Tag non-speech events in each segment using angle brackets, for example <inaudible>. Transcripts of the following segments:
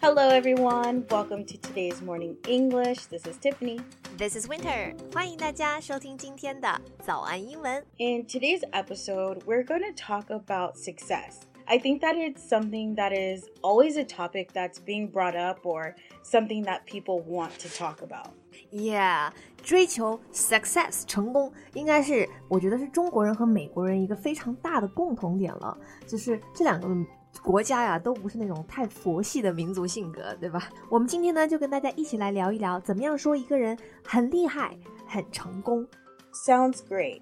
Hello, everyone. Welcome to today's morning English. This is Tiffany. This is Winter. 欢迎大家收听今天的早安英文。In today's episode, we're going to talk about success. I think that it's something that is always a topic that's being brought up or something that people want to talk about. Yeah，追求 success 成功，应该是我觉得是中国人和美国人一个非常大的共同点了，就是这两个国家呀，都不是那种太佛系的民族性格，对吧？我们今天呢，就跟大家一起来聊一聊，怎么样说一个人很厉害、很成功。Sounds great.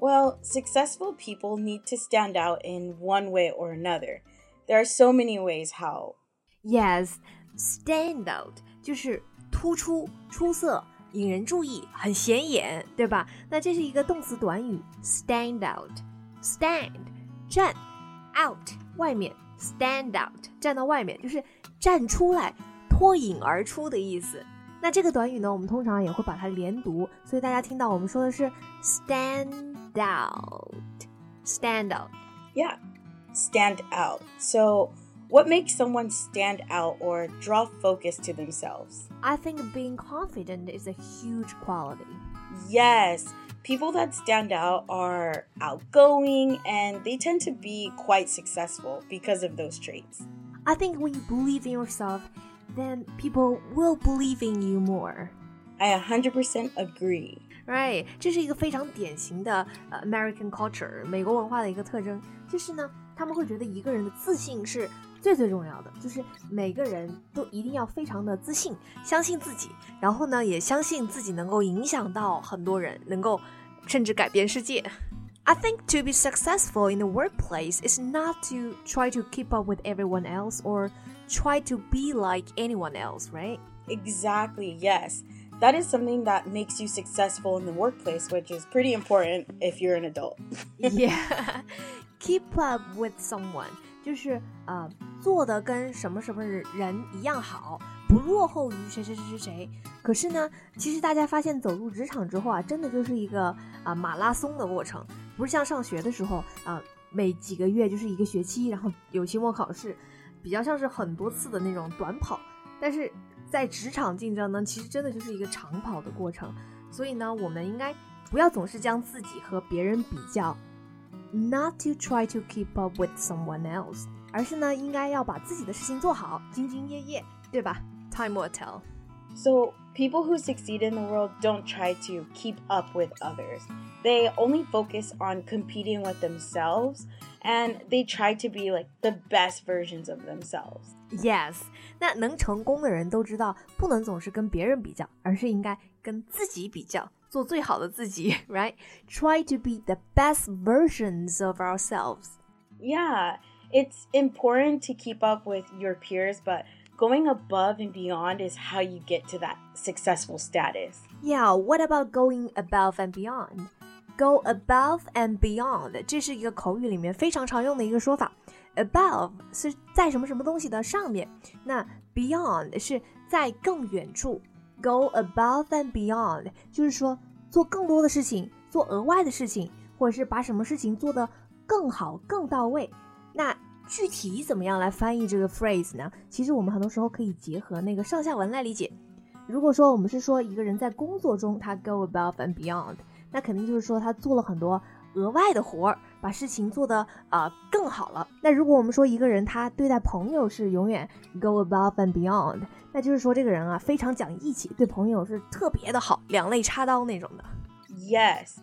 Well, successful people need to stand out in one way or another. There are so many ways how. Yes, stand out 就是突出、出色、引人注意、很显眼，对吧？那这是一个动词短语，stand out。stand 站，out 外面，stand out 站到外面，就是站出来、脱颖而出的意思。那这个短语呢，我们通常也会把它连读，所以大家听到我们说的是 stand Out, stand out. Yeah, stand out. So, what makes someone stand out or draw focus to themselves? I think being confident is a huge quality. Yes, people that stand out are outgoing and they tend to be quite successful because of those traits. I think when you believe in yourself, then people will believe in you more. I 100% agree. Right，这是一个非常典型的呃 American culture 美国文化的一个特征，就是呢，他们会觉得一个人的自信是最最重要的，就是每个人都一定要非常的自信，相信自己，然后呢，也相信自己能够影响到很多人，能够甚至改变世界。I think to be successful in the workplace is not to try to keep up with everyone else or try to be like anyone else, right? Exactly, yes. That is something that makes you successful in the workplace, which is pretty important if you're an adult. yeah. Keep up with someone 就是呃做的跟什么什么人一样好，不落后于谁谁谁谁谁。可是呢，其实大家发现走入职场之后啊，真的就是一个啊、呃、马拉松的过程，不是像上学的时候啊、呃，每几个月就是一个学期，然后有期末考试。比较像是很多次的那种短跑，但是在职场竞争呢，其实真的就是一个长跑的过程。所以呢，我们应该不要总是将自己和别人比较，not to try to keep up with someone else，而是呢，应该要把自己的事情做好，兢兢业业，对吧？Time will tell. So, people who succeed in the world don't try to keep up with others. They only focus on competing with themselves and they try to be like the best versions of themselves. Yes，那能成功的人都知道，不能总是跟别人比较，而是应该跟自己比较，做最好的自己，right? <laughs> Try to be the best versions of ourselves. Yeah, it's important to keep up with your peers, but going above and beyond is how you get to that successful status. Yeah, what about going above and beyond? Go above and beyond，这是一个口语里面非常常用的一个说法。Above 是在什么什么东西的上面，那 beyond 是在更远处。Go above and beyond 就是说做更多的事情，做额外的事情，或者是把什么事情做得更好、更到位。那具体怎么样来翻译这个 phrase 呢？其实我们很多时候可以结合那个上下文来理解。如果说我们是说一个人在工作中他 go above and beyond，那肯定就是说他做了很多额外的活儿，把事情做得啊、呃、更好了。那如果我们说一个人他对待朋友是永远 go above and beyond，那就是说这个人啊非常讲义气，对朋友是特别的好，两肋插刀那种的。 Yes.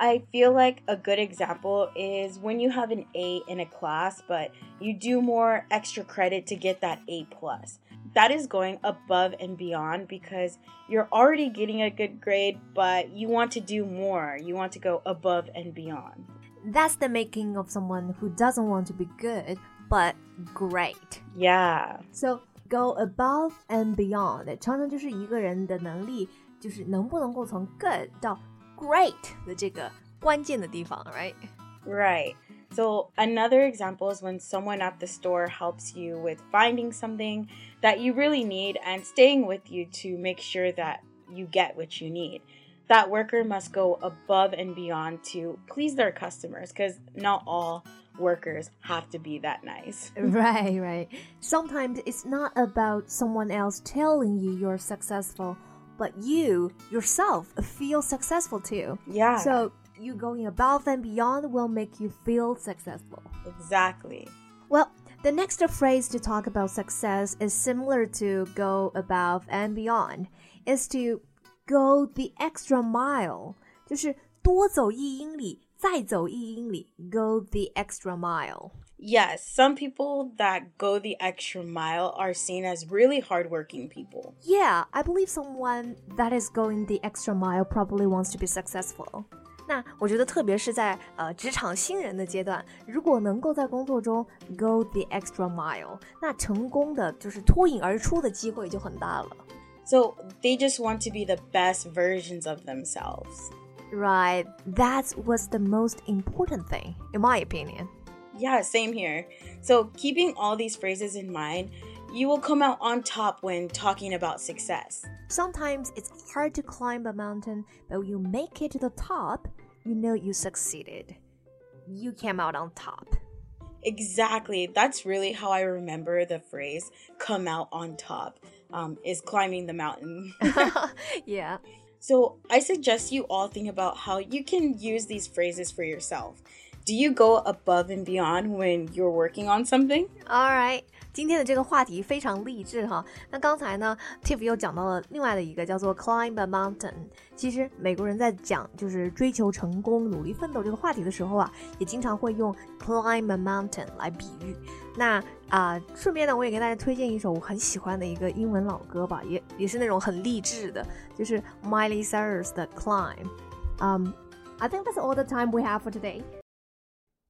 I feel like a good example is when you have an A in a class, but you do more extra credit to get that A plus. That is going above and beyond because you're already getting a good grade, but you want to do more. You want to go above and beyond. That's the making of someone who doesn't want to be good but great. Yeah. So go above and beyond，常常就是一个人的能力，就是能不能够从 good 到 great 的这个关键的地方，right? So, another example is when someone at the store helps you with finding something that you really need and staying with you to make sure that you get what you need. That worker must go above and beyond to please their customers because not all workers have to be that nice. <laughs> right, right. Sometimes it's not about someone else telling you you're successful, but you yourself feel successful too. Yeah. So you going above and beyond will make you feel successful. Exactly. Well, the next phrase to talk about success is similar to go above and beyond, is to go the extra mile. 就是多走一英里，再走一英里，go the extra mile. Yes, some people that go the extra mile are seen as really hardworking people. Yeah, I believe someone that is going the extra mile probably wants to be successful. 那我觉得，特别是在呃职场新人的阶段，如果能够在工作中 go the extra mile，那成功的就是脱颖而出的机会就很大了。So they just want to be the best versions of themselves. Right, that's what's the most important thing, in my opinion. Yeah, same here. So keeping all these phrases in mind, you will come out on top when talking about success. Sometimes it's hard to climb a mountain, but when you make it to the top, you know you succeeded. You came out on top. Exactly. That's really how I remember the phrase come out on top um, is climbing the mountain. <laughs> <laughs> yeah. So I suggest you all think about how you can use these phrases for yourself. Do you go above and beyond when you're working on something? All right. 今天的这个话题非常励志哈。那刚才呢，Tiff 又讲到了另外的一个叫做 climb a mountain。其实美国人在讲就是追求成功、努力奋斗这个话题的时候啊，也经常会用 climb a mountain 来比喻。那啊，顺便呢，我也给大家推荐一首我很喜欢的一个英文老歌吧，也也是那种很励志的，就是 Miley Cyrus 的 Climb。Um, I think that's all the time we have for today.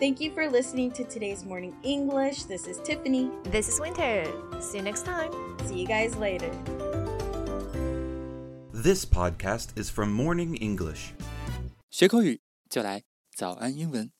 Thank you for listening to today's morning English. This is Tiffany. This is Winter. See you next time. See you guys later. This podcast is from Morning English. 学口语就来早安英文。